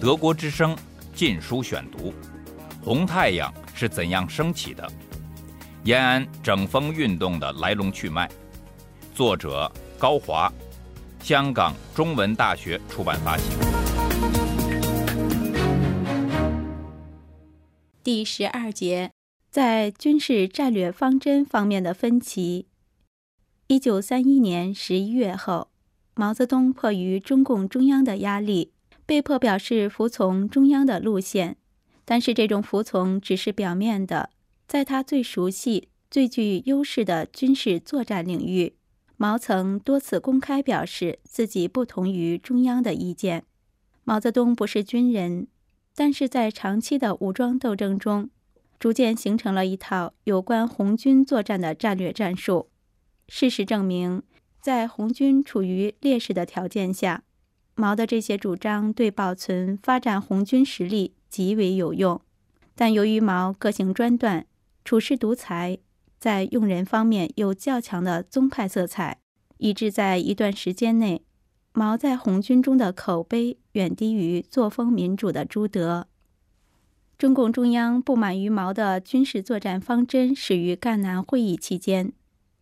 德国之声《禁书选读》：红太阳是怎样升起的？延安整风运动的来龙去脉。作者高华，香港中文大学出版发行。第十二节，在军事战略方针方面的分歧。一九三一年十一月后，毛泽东迫于中共中央的压力。被迫表示服从中央的路线，但是这种服从只是表面的。在他最熟悉、最具优势的军事作战领域，毛曾多次公开表示自己不同于中央的意见。毛泽东不是军人，但是在长期的武装斗争中，逐渐形成了一套有关红军作战的战略战术。事实证明，在红军处于劣势的条件下。毛的这些主张对保存、发展红军实力极为有用，但由于毛个性专断、处事独裁，在用人方面有较强的宗派色彩，以致在一段时间内，毛在红军中的口碑远低于作风民主的朱德。中共中央不满于毛的军事作战方针始于赣南会议期间，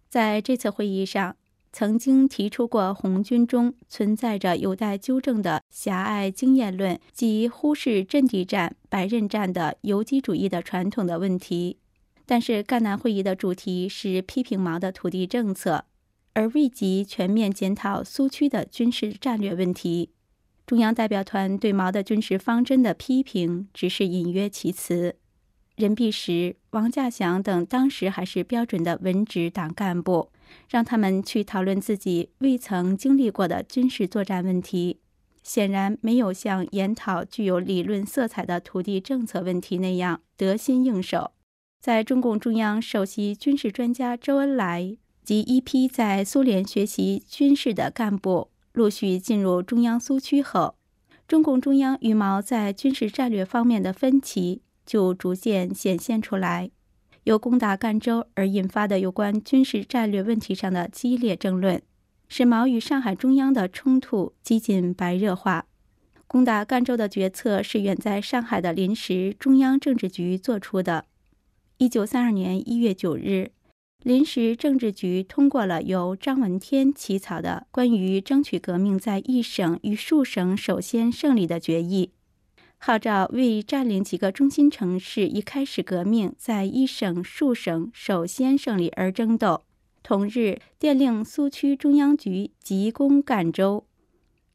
在这次会议上。曾经提出过红军中存在着有待纠正的狭隘经验论及忽视阵地战、白刃战的游击主义的传统的问题，但是赣南会议的主题是批评毛的土地政策，而未及全面检讨苏区的军事战略问题。中央代表团对毛的军事方针的批评只是隐约其词。任弼时、王稼祥等当时还是标准的文职党干部。让他们去讨论自己未曾经历过的军事作战问题，显然没有像研讨具有理论色彩的土地政策问题那样得心应手。在中共中央首席军事专家周恩来及一批在苏联学习军事的干部陆续进入中央苏区后，中共中央与毛在军事战略方面的分歧就逐渐显现出来。由攻打赣州而引发的有关军事战略问题上的激烈争论，使毛与上海中央的冲突几近白热化。攻打赣州的决策是远在上海的临时中央政治局作出的。一九三二年一月九日，临时政治局通过了由张闻天起草的关于争取革命在一省与数省首先胜利的决议。号召为占领几个中心城市，一开始革命在一省数省首先胜利而争斗。同日，电令苏区中央局急攻赣州。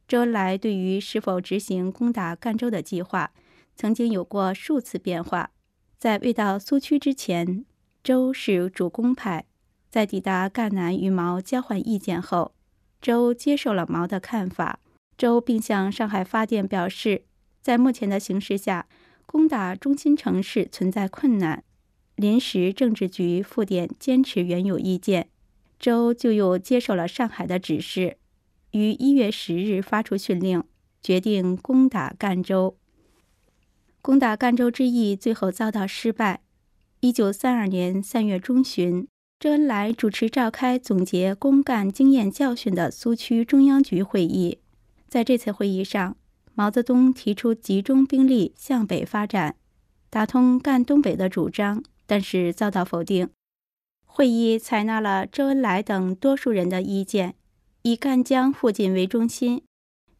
周恩来对于是否执行攻打赣州的计划，曾经有过数次变化。在未到苏区之前，周是主攻派；在抵达赣南与毛交换意见后，周接受了毛的看法。周并向上海发电表示。在目前的形势下，攻打中心城市存在困难。临时政治局复电坚持原有意见，周就又接受了上海的指示，于一月十日发出训令，决定攻打赣州。攻打赣州之意最后遭到失败。一九三二年三月中旬，周恩来主持召开总结攻赣经验教训的苏区中央局会议，在这次会议上。毛泽东提出集中兵力向北发展，打通赣东北的主张，但是遭到否定。会议采纳了周恩来等多数人的意见，以赣江附近为中心，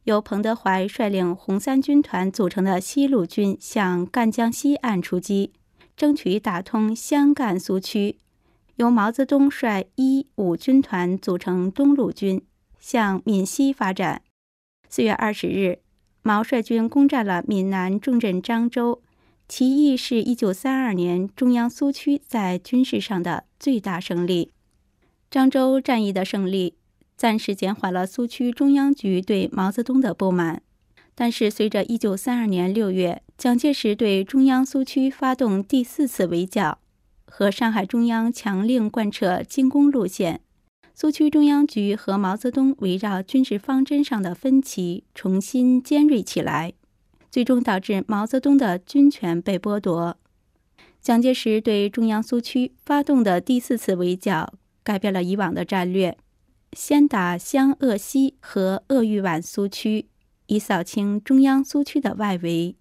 由彭德怀率领红三军团组成的西路军向赣江西岸出击，争取打通湘赣苏区；由毛泽东率一五军团组成东路军向闽西发展。四月二十日。毛率军攻占了闽南重镇漳州，其意是一九三二年中央苏区在军事上的最大胜利。漳州战役的胜利暂时减缓了苏区中央局对毛泽东的不满，但是随着一九三二年六月蒋介石对中央苏区发动第四次围剿，和上海中央强令贯彻进攻路线。苏区中央局和毛泽东围绕军事方针上的分歧重新尖锐起来，最终导致毛泽东的军权被剥夺。蒋介石对中央苏区发动的第四次围剿，改变了以往的战略，先打湘鄂西和鄂豫皖苏区，以扫清中央苏区的外围，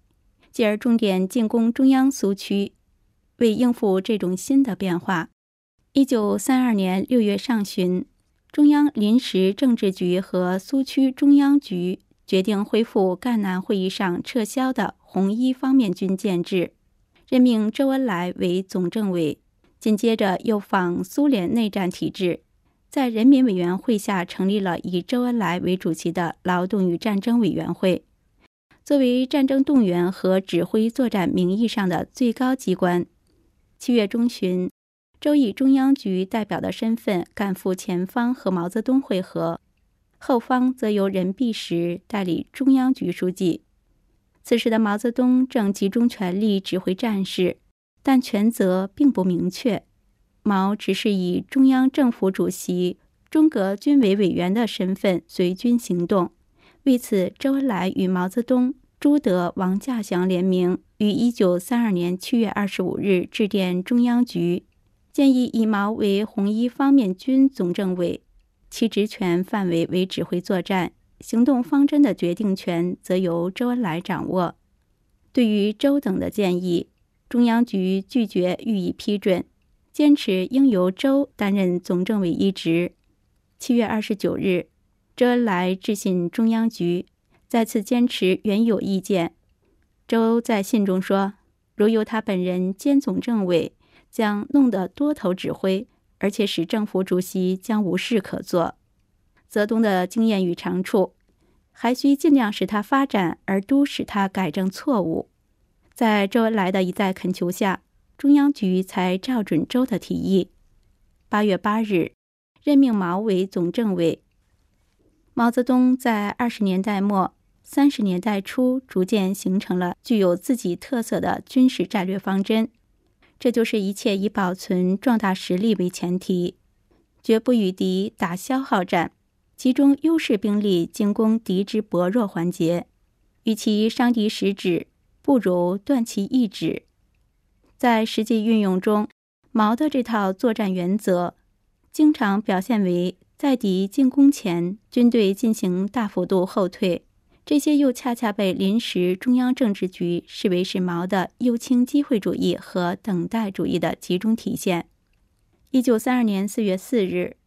继而重点进攻中央苏区。为应付这种新的变化，一九三二年六月上旬，中央临时政治局和苏区中央局决定恢复赣南会议上撤销的红一方面军建制，任命周恩来为总政委。紧接着又仿苏联内战体制，在人民委员会下成立了以周恩来为主席的劳动与战争委员会，作为战争动员和指挥作战名义上的最高机关。七月中旬，周以中央局代表的身份赶赴前方和毛泽东会合，后方则由任弼时代理中央局书记。此时的毛泽东正集中全力指挥战事。但权责并不明确，毛只是以中央政府主席、中革军委委员的身份随军行动。为此，周恩来与毛泽东、朱德、王稼祥联名，于一九三二年七月二十五日致电中央局，建议以毛为红一方面军总政委，其职权范围为指挥作战，行动方针的决定权则由周恩来掌握。对于周等的建议。中央局拒绝予以批准，坚持应由周担任总政委一职。七月二十九日，周恩来致信中央局，再次坚持原有意见。周在信中说：“如由他本人兼总政委，将弄得多头指挥，而且使政府主席将无事可做。泽东的经验与长处，还需尽量使他发展，而都使他改正错误。”在周恩来的一再恳求下，中央局才照准周的提议。八月八日，任命毛为总政委。毛泽东在二十年代末、三十年代初逐渐形成了具有自己特色的军事战略方针，这就是一切以保存壮大实力为前提，绝不与敌打消耗战，集中优势兵力进攻敌之薄弱环节，与其伤敌十指。不如断其一指。在实际运用中，毛的这套作战原则，经常表现为在敌进攻前，军队进行大幅度后退。这些又恰恰被临时中央政治局视为是毛的右倾机会主义和等待主义的集中体现。一九三二年四月四日，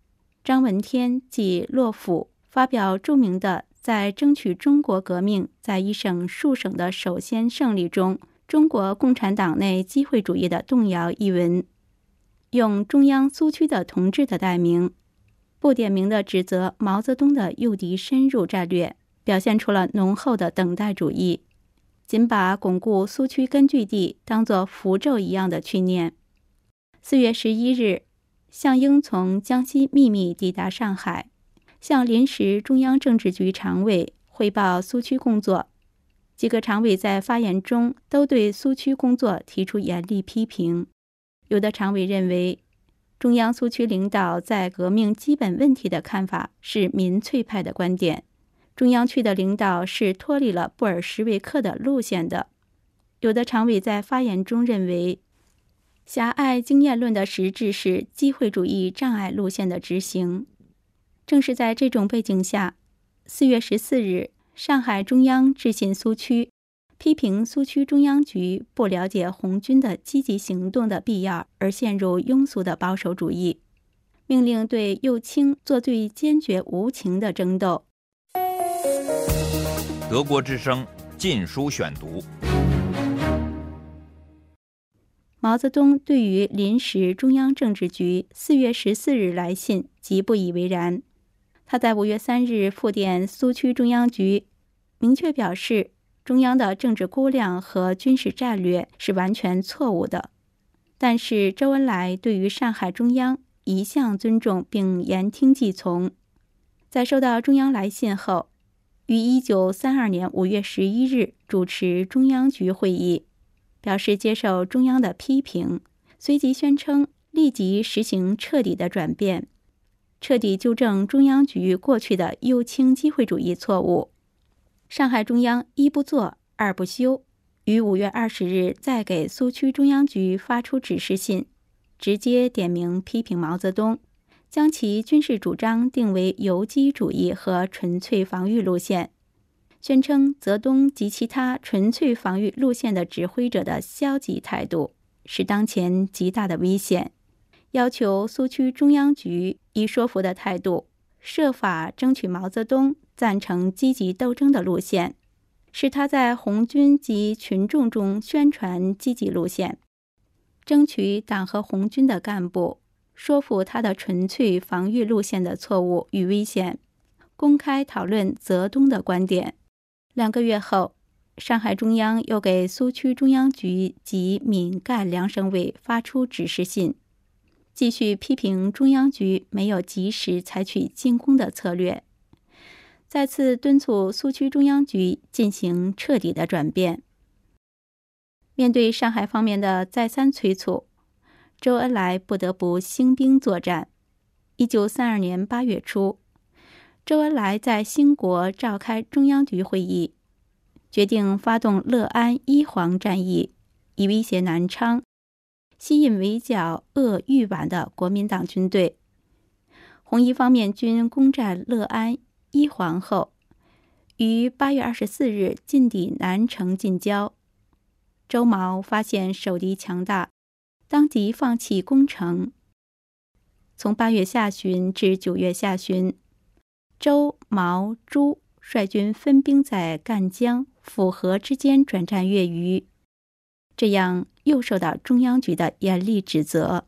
张闻天即洛甫发表著名的。在争取中国革命在一省数省的首先胜利中，中国共产党内机会主义的动摇一文，用中央苏区的同志的代名，不点名的指责毛泽东的诱敌深入战略，表现出了浓厚的等待主义，仅把巩固苏区根据地当作符咒一样的去念。四月十一日，项英从江西秘密抵达上海。向临时中央政治局常委汇报苏区工作，几个常委在发言中都对苏区工作提出严厉批评。有的常委认为，中央苏区领导在革命基本问题的看法是民粹派的观点，中央区的领导是脱离了布尔什维克的路线的。有的常委在发言中认为，狭隘经验论的实质是机会主义障碍路线的执行。正是在这种背景下，四月十四日，上海中央致信苏区，批评苏区中央局不了解红军的积极行动的必要，而陷入庸俗的保守主义，命令对右倾做最坚决无情的争斗。德国之声禁书选读：毛泽东对于临时中央政治局四月十四日来信极不以为然。他在五月三日复电苏区中央局，明确表示中央的政治估量和军事战略是完全错误的。但是周恩来对于上海中央一向尊重并言听计从，在收到中央来信后，于一九三二年五月十一日主持中央局会议，表示接受中央的批评，随即宣称立即实行彻底的转变。彻底纠正中央局过去的右倾机会主义错误。上海中央一不做二不休，于五月二十日再给苏区中央局发出指示信，直接点名批评毛泽东，将其军事主张定为游击主义和纯粹防御路线，宣称泽东及其他纯粹防御路线的指挥者的消极态度是当前极大的危险，要求苏区中央局以说服的态度，设法争取毛泽东赞成积极斗争的路线，使他在红军及群众中宣传积极路线，争取党和红军的干部说服他的纯粹防御路线的错误与危险，公开讨论泽东的观点。两个月后，上海中央又给苏区中央局及闽赣两省委发出指示信，继续批评中央局没有及时采取进攻的策略，再次敦促苏区中央局进行彻底的转变。面对上海方面的再三催促，周恩来不得不兴兵作战。一九三二年八月初。周恩来在兴国召开中央局会议，决定发动乐安一黄战役，以威胁南昌，吸引围剿鄂豫皖的国民党军队。红一方面军攻占乐安一黄后，于八月二十四日进抵南城近郊。周毛发现守敌强大，当即放弃攻城。从八月下旬至九月下旬。周、毛、朱率军分兵在赣江、府河之间转战越余，这样又受到中央局的严厉指责。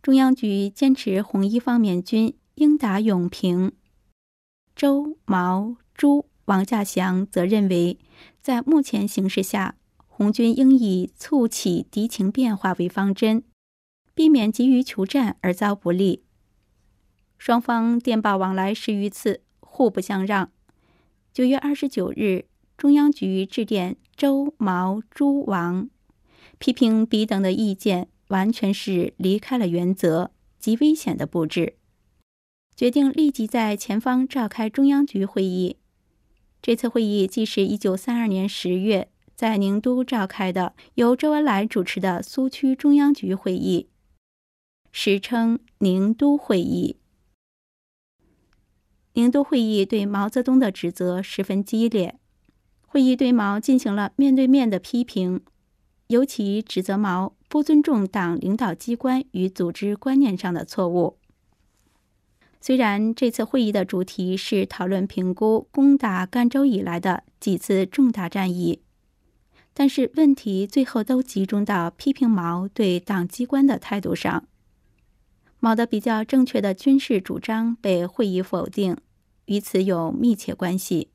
中央局坚持红一方面军应打永平，周、毛、朱、王稼祥则认为，在目前形势下，红军应以促起敌情变化为方针，避免急于求战而遭不利。双方电报往来十余次，互不相让。九月二十九日，中央局致电周、毛、朱、王，批评彼等的意见完全是离开了原则，极危险的布置，决定立即在前方召开中央局会议。这次会议既是一九三二年十月在宁都召开的，由周恩来主持的苏区中央局会议，时称宁都会议。宁都会议对毛泽东的指责十分激烈，会议对毛进行了面对面的批评，尤其指责毛不尊重党领导机关与组织观念上的错误。虽然这次会议的主题是讨论评估攻打赣州以来的几次重大战役，但是问题最后都集中到批评毛对党机关的态度上。毛的比较正确的军事主张被会议否定。与此有密切关系。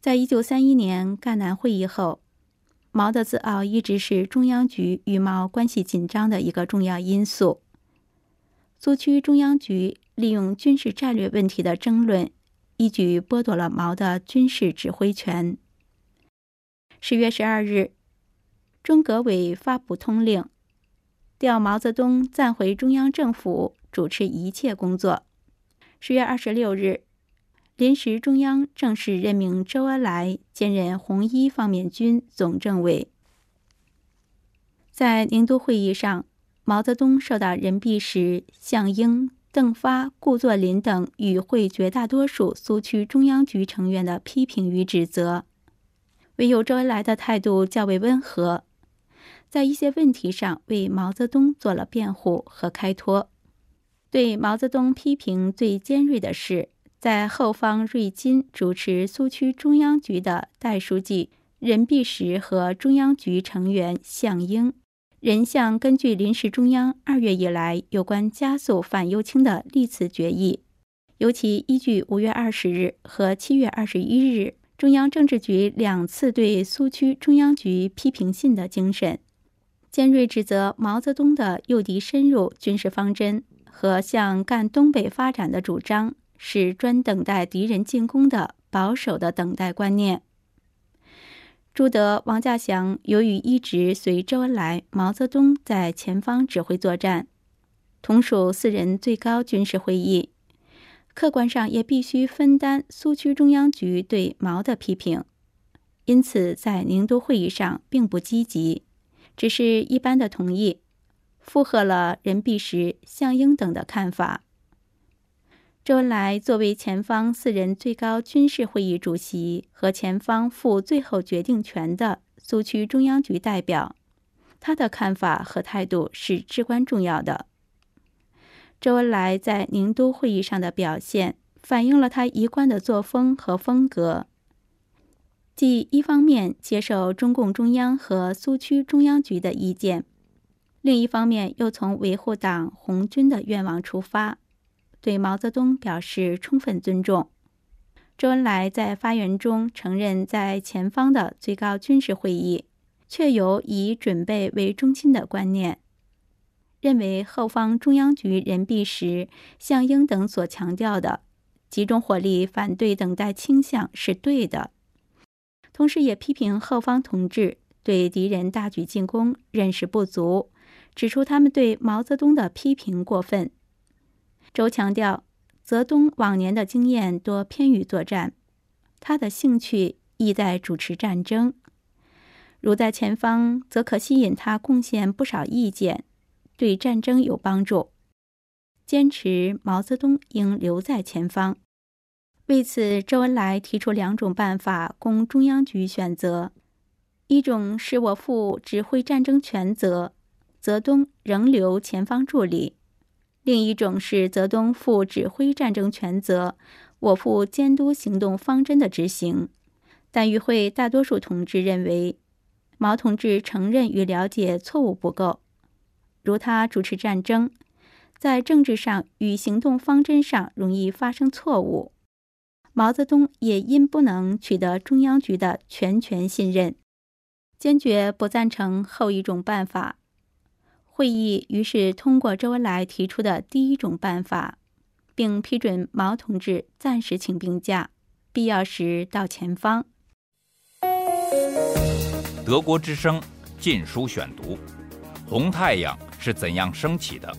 在一九三一年赣南会议后，毛的自傲一直是中央局与毛关系紧张的一个重要因素。苏区中央局利用军事战略问题的争论，一举剥夺了毛的军事指挥权。十月十二日，中革委发布通令，调毛泽东暂回中央政府，主持一切工作。十月二十六日。临时中央正式任命周恩来兼任红一方面军总政委。在宁都会议上，毛泽东受到任弼时、项英、邓发、顾作霖等与会绝大多数苏区中央局成员的批评与指责，唯有周恩来的态度较为温和，在一些问题上为毛泽东做了辩护和开脱。对毛泽东批评最尖锐的是。在后方，瑞金主持苏区中央局的代书记任弼时和中央局成员项英、任相根据临时中央二月以来有关加速反右倾的历次决议，尤其依据五月二十日和七月二十一日中央政治局两次对苏区中央局批评信的精神，尖锐指责毛泽东的诱敌深入军事方针和向赣东北发展的主张。是专等待敌人进攻的保守的等待观念。朱德、王稼祥由于一直随周恩来、毛泽东在前方指挥作战，同属四人最高军事会议，客观上也必须分担苏区中央局对毛的批评，因此在宁都会议上并不积极，只是一般的同意，附和了任弼时、项英等的看法。周恩来作为前方四人最高军事会议主席和前方负最后决定权的苏区中央局代表，他的看法和态度是至关重要的。周恩来在宁都会议上的表现，反映了他一贯的作风和风格，即一方面接受中共中央和苏区中央局的意见，另一方面又从维护党红军的愿望出发。对毛泽东表示充分尊重。周恩来在发言中承认，在前方的最高军事会议确有以准备为中心的观念，认为后方中央局任弼时、项英等所强调的集中火力反对等待倾向是对的。同时，也批评后方同志对敌人大举进攻认识不足，指出他们对毛泽东的批评过分。周强调，泽东往年的经验多偏于作战，他的兴趣亦在主持战争。如在前方，则可吸引他贡献不少意见，对战争有帮助。坚持毛泽东应留在前方。为此，周恩来提出两种办法供中央局选择：一种是我负指挥战争全责，泽东仍留前方助理。另一种是泽东负指挥战争全责，我负监督行动方针的执行。但与会大多数同志认为，毛同志承认与了解错误不够，如他主持战争，在政治上与行动方针上容易发生错误。毛泽东也因不能取得中央局的全权信任，坚决不赞成后一种办法。会议于是通过周恩来提出的第一种办法，并批准毛同志暂时请病假，必要时到前方。德国之声《禁书选读》：红太阳是怎样升起的？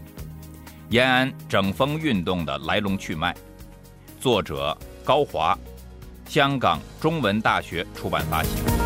延安整风运动的来龙去脉。作者高华，香港中文大学出版发行。